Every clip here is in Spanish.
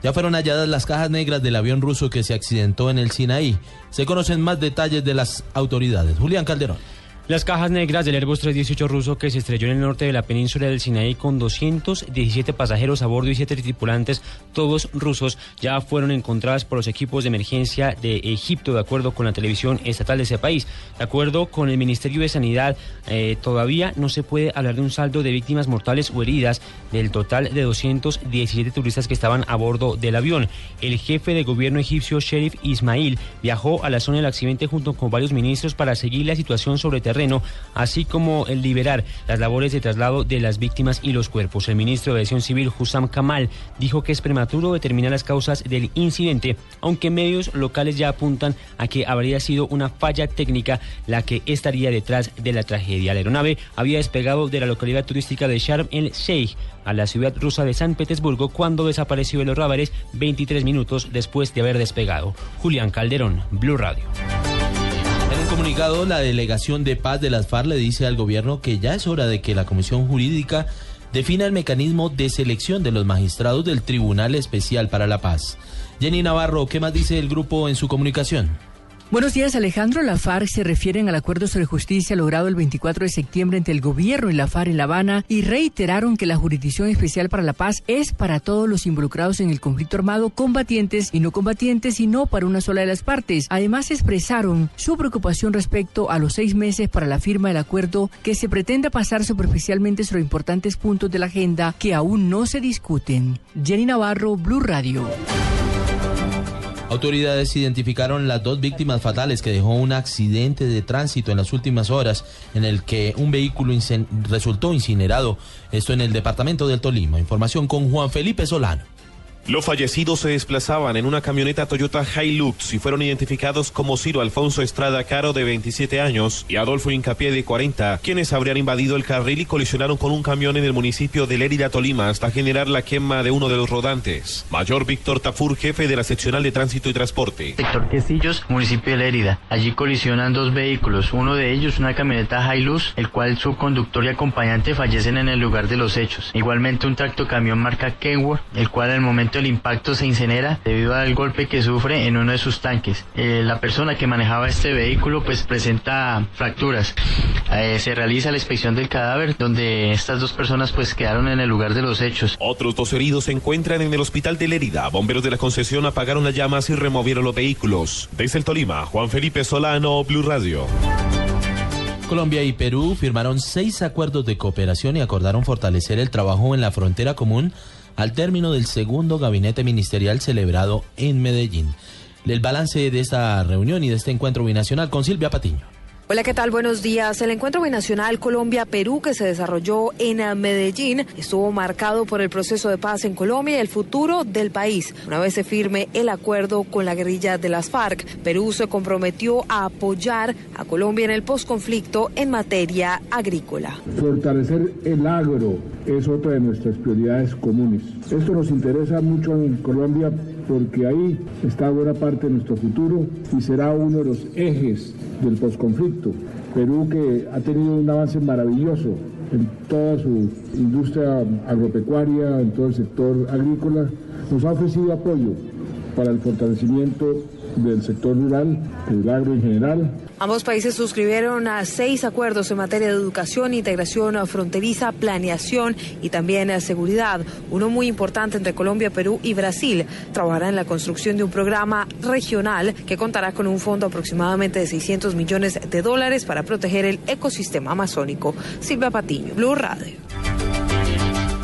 Ya fueron halladas las cajas negras del avión ruso que se accidentó en el Sinaí. Se conocen más detalles de las autoridades. Julián Calderón. Las cajas negras del Airbus 318 ruso que se estrelló en el norte de la península del Sinaí con 217 pasajeros a bordo y 7 tripulantes, todos rusos, ya fueron encontradas por los equipos de emergencia de Egipto, de acuerdo con la televisión estatal de ese país. De acuerdo con el Ministerio de Sanidad, eh, todavía no se puede hablar de un saldo de víctimas mortales o heridas del total de 217 turistas que estaban a bordo del avión. El jefe de gobierno egipcio, Sheriff Ismail, viajó a la zona del accidente junto con varios ministros para seguir la situación sobre terreno así como el liberar las labores de traslado de las víctimas y los cuerpos. El ministro de Aviación Civil, Hussam Kamal, dijo que es prematuro determinar las causas del incidente, aunque medios locales ya apuntan a que habría sido una falla técnica la que estaría detrás de la tragedia. La aeronave había despegado de la localidad turística de Sharm el Sheikh a la ciudad rusa de San Petersburgo cuando desapareció de los radares 23 minutos después de haber despegado. Julián Calderón, Blue Radio comunicado, la delegación de paz de las FARC le dice al gobierno que ya es hora de que la Comisión Jurídica defina el mecanismo de selección de los magistrados del Tribunal Especial para la Paz. Jenny Navarro, ¿qué más dice el grupo en su comunicación? Buenos días, Alejandro. La FARC se refieren al acuerdo sobre justicia logrado el 24 de septiembre entre el gobierno y la FARC en La Habana y reiteraron que la Jurisdicción Especial para la Paz es para todos los involucrados en el conflicto armado, combatientes y no combatientes, y no para una sola de las partes. Además, expresaron su preocupación respecto a los seis meses para la firma del acuerdo que se pretende pasar superficialmente sobre importantes puntos de la agenda que aún no se discuten. Jenny Navarro, Blue Radio. Autoridades identificaron las dos víctimas fatales que dejó un accidente de tránsito en las últimas horas en el que un vehículo resultó incinerado, esto en el departamento del Tolima. Información con Juan Felipe Solano. Los fallecidos se desplazaban en una camioneta Toyota Hilux y fueron identificados como Ciro Alfonso Estrada Caro de 27 años y Adolfo Incapié de 40, quienes habrían invadido el carril y colisionaron con un camión en el municipio de Lérida, Tolima, hasta generar la quema de uno de los rodantes. Mayor Víctor Tafur, jefe de la seccional de tránsito y transporte. Sector Quesillos, municipio de Lérida. Allí colisionan dos vehículos, uno de ellos una camioneta Hilux, el cual su conductor y acompañante fallecen en el lugar de los hechos. Igualmente un tracto camión marca Kenworth, el cual al momento el impacto se incinera debido al golpe que sufre en uno de sus tanques. Eh, la persona que manejaba este vehículo pues presenta fracturas. Eh, se realiza la inspección del cadáver donde estas dos personas pues quedaron en el lugar de los hechos. Otros dos heridos se encuentran en el hospital de Lérida. Bomberos de la concesión apagaron las llamas y removieron los vehículos. Desde el Tolima, Juan Felipe Solano, Blue Radio. Colombia y Perú firmaron seis acuerdos de cooperación y acordaron fortalecer el trabajo en la frontera común al término del segundo gabinete ministerial celebrado en Medellín. El balance de esta reunión y de este encuentro binacional con Silvia Patiño. Hola, ¿qué tal? Buenos días. El encuentro binacional Colombia-Perú que se desarrolló en Medellín estuvo marcado por el proceso de paz en Colombia y el futuro del país. Una vez se firme el acuerdo con la guerrilla de las FARC, Perú se comprometió a apoyar a Colombia en el posconflicto en materia agrícola. Fortalecer el agro es otra de nuestras prioridades comunes. Esto nos interesa mucho en Colombia porque ahí está buena parte de nuestro futuro y será uno de los ejes del posconflicto. Perú que ha tenido un avance maravilloso en toda su industria agropecuaria, en todo el sector agrícola, nos ha ofrecido apoyo para el fortalecimiento del sector rural, el agro en general. Ambos países suscribieron a seis acuerdos en materia de educación, integración fronteriza, planeación y también seguridad. Uno muy importante entre Colombia, Perú y Brasil. Trabajará en la construcción de un programa regional que contará con un fondo aproximadamente de 600 millones de dólares para proteger el ecosistema amazónico. Silvia Patiño, Blue Radio.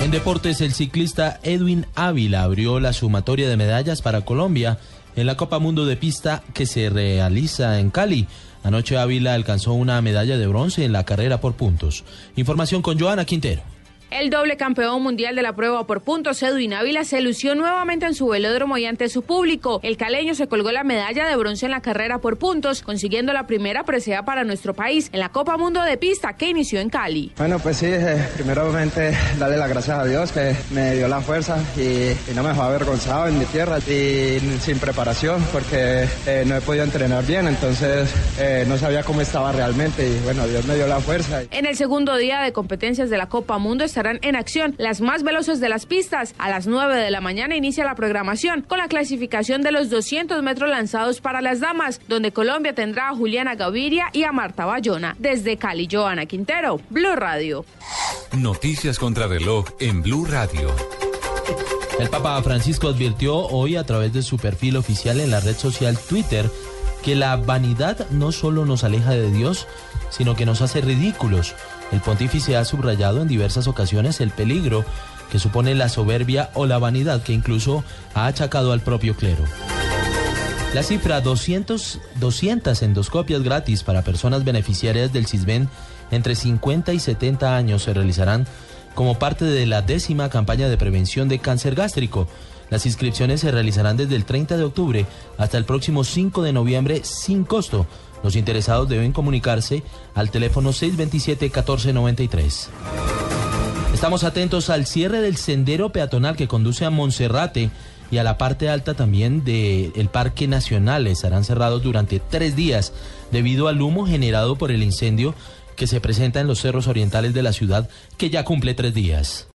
En deportes, el ciclista Edwin Ávila abrió la sumatoria de medallas para Colombia en la Copa Mundo de Pista que se realiza en Cali. Anoche Ávila alcanzó una medalla de bronce en la carrera por puntos. Información con Joana Quintero. El doble campeón mundial de la prueba por puntos, Edwin Ávila, se lució nuevamente en su velódromo y ante su público. El caleño se colgó la medalla de bronce en la carrera por puntos, consiguiendo la primera presea para nuestro país en la Copa Mundo de Pista que inició en Cali. Bueno, pues sí, eh, primeramente darle las gracias a Dios que me dio la fuerza y, no me dejó avergonzado en mi tierra y sin preparación porque eh, no he podido entrenar bien, entonces eh, no sabía cómo estaba realmente y bueno, Dios me dio la fuerza. En el segundo día de competencias de la Copa Mundo, esta estarán en acción las más veloces de las pistas. A las 9 de la mañana inicia la programación con la clasificación de los 200 metros lanzados para las damas, donde Colombia tendrá a Juliana Gaviria y a Marta Bayona. Desde Cali, Joana Quintero, Blue Radio. Noticias contra reloj en Blue Radio. El Papa Francisco advirtió hoy a través de su perfil oficial en la red social Twitter que la vanidad no solo nos aleja de Dios, sino que nos hace ridículos. El pontífice ha subrayado en diversas ocasiones el peligro que supone la soberbia o la vanidad que incluso ha achacado al propio clero. La cifra 200, 200 endoscopias gratis para personas beneficiarias del CISBEN entre 50 y 70 años se realizarán como parte de la décima campaña de prevención de cáncer gástrico. Las inscripciones se realizarán desde el 30 de octubre hasta el próximo 5 de noviembre sin costo. Los interesados deben comunicarse al teléfono 627-1493. Estamos atentos al cierre del sendero peatonal que conduce a Monserrate y a la parte alta también del Parque Nacional. Estarán cerrados durante tres días debido al humo generado por el incendio que se presenta en los cerros orientales de la ciudad que ya cumple tres días.